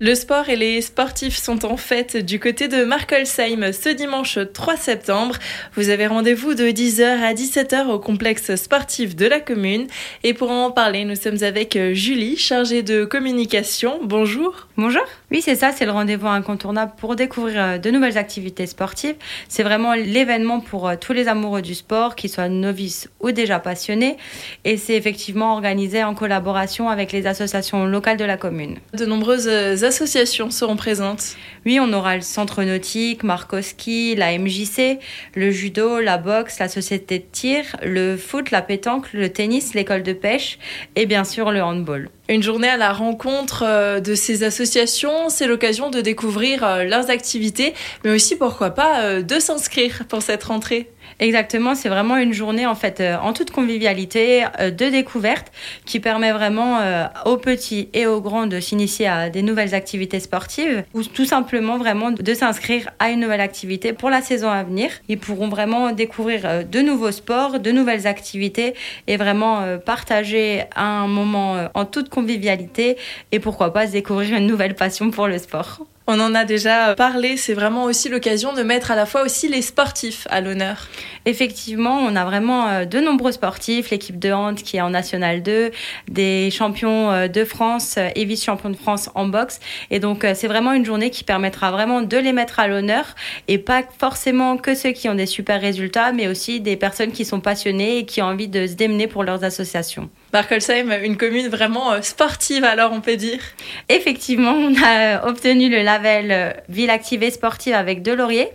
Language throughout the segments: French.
Le sport et les sportifs sont en fête du côté de Markolsheim ce dimanche 3 septembre. Vous avez rendez-vous de 10h à 17h au complexe sportif de la commune. Et pour en parler, nous sommes avec Julie, chargée de communication. Bonjour. Bonjour. Oui, c'est ça, c'est le rendez-vous incontournable pour découvrir euh, de nouvelles activités sportives. C'est vraiment l'événement pour euh, tous les amoureux du sport, qu'ils soient novices ou déjà passionnés. Et c'est effectivement organisé en collaboration avec les associations locales de la commune. De nombreuses associations seront présentes Oui, on aura le Centre Nautique, Markowski, la MJC, le judo, la boxe, la société de tir, le foot, la pétanque, le tennis, l'école de pêche et bien sûr le handball. Une journée à la rencontre euh, de ces associations, c'est l'occasion de découvrir euh, leurs activités, mais aussi pourquoi pas euh, de s'inscrire pour cette rentrée. Exactement, c'est vraiment une journée en fait en toute convivialité, de découverte, qui permet vraiment aux petits et aux grands de s'initier à des nouvelles activités sportives ou tout simplement vraiment de s'inscrire à une nouvelle activité pour la saison à venir. Ils pourront vraiment découvrir de nouveaux sports, de nouvelles activités et vraiment partager un moment en toute convivialité et pourquoi pas se découvrir une nouvelle passion pour le sport. On en a déjà parlé, c'est vraiment aussi l'occasion de mettre à la fois aussi les sportifs à l'honneur. Effectivement, on a vraiment euh, de nombreux sportifs, l'équipe de hand qui est en National 2, des champions euh, de France euh, et vice-champions de France en boxe. Et donc, c'est vraiment une journée qui permettra vraiment de les mettre à l'honneur et pas forcément que ceux qui ont des super résultats, mais aussi des personnes qui sont passionnées et qui ont envie de se démener pour leurs associations. Markolsheim, une commune vraiment sportive alors on peut dire. Effectivement, on a obtenu le label euh, Ville activée sportive avec Delaurier,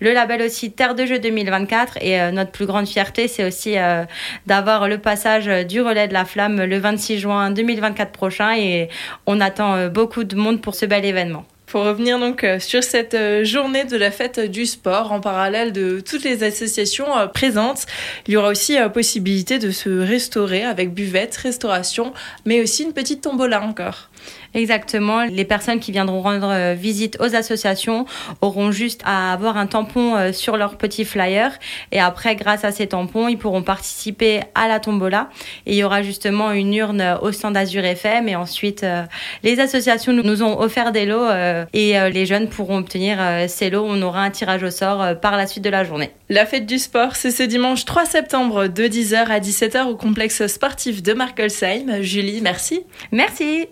le label aussi Terre de jeu 2024 et euh, notre plus grande fierté c'est aussi euh, d'avoir le passage du relais de la flamme le 26 juin 2024 prochain et on attend beaucoup de monde pour ce bel événement. Pour revenir donc sur cette journée de la fête du sport, en parallèle de toutes les associations présentes, il y aura aussi possibilité de se restaurer avec buvette, restauration, mais aussi une petite tombola encore. Exactement. Les personnes qui viendront rendre euh, visite aux associations auront juste à avoir un tampon euh, sur leur petit flyer. Et après, grâce à ces tampons, ils pourront participer à la tombola. Et il y aura justement une urne au stand Azure FM. Et ensuite, euh, les associations nous ont offert des lots et les jeunes pourront obtenir ces lots. On aura un tirage au sort par la suite de la journée. La fête du sport, c'est ce dimanche 3 septembre de 10h à 17h au complexe sportif de Markelsheim. Julie, merci. Merci.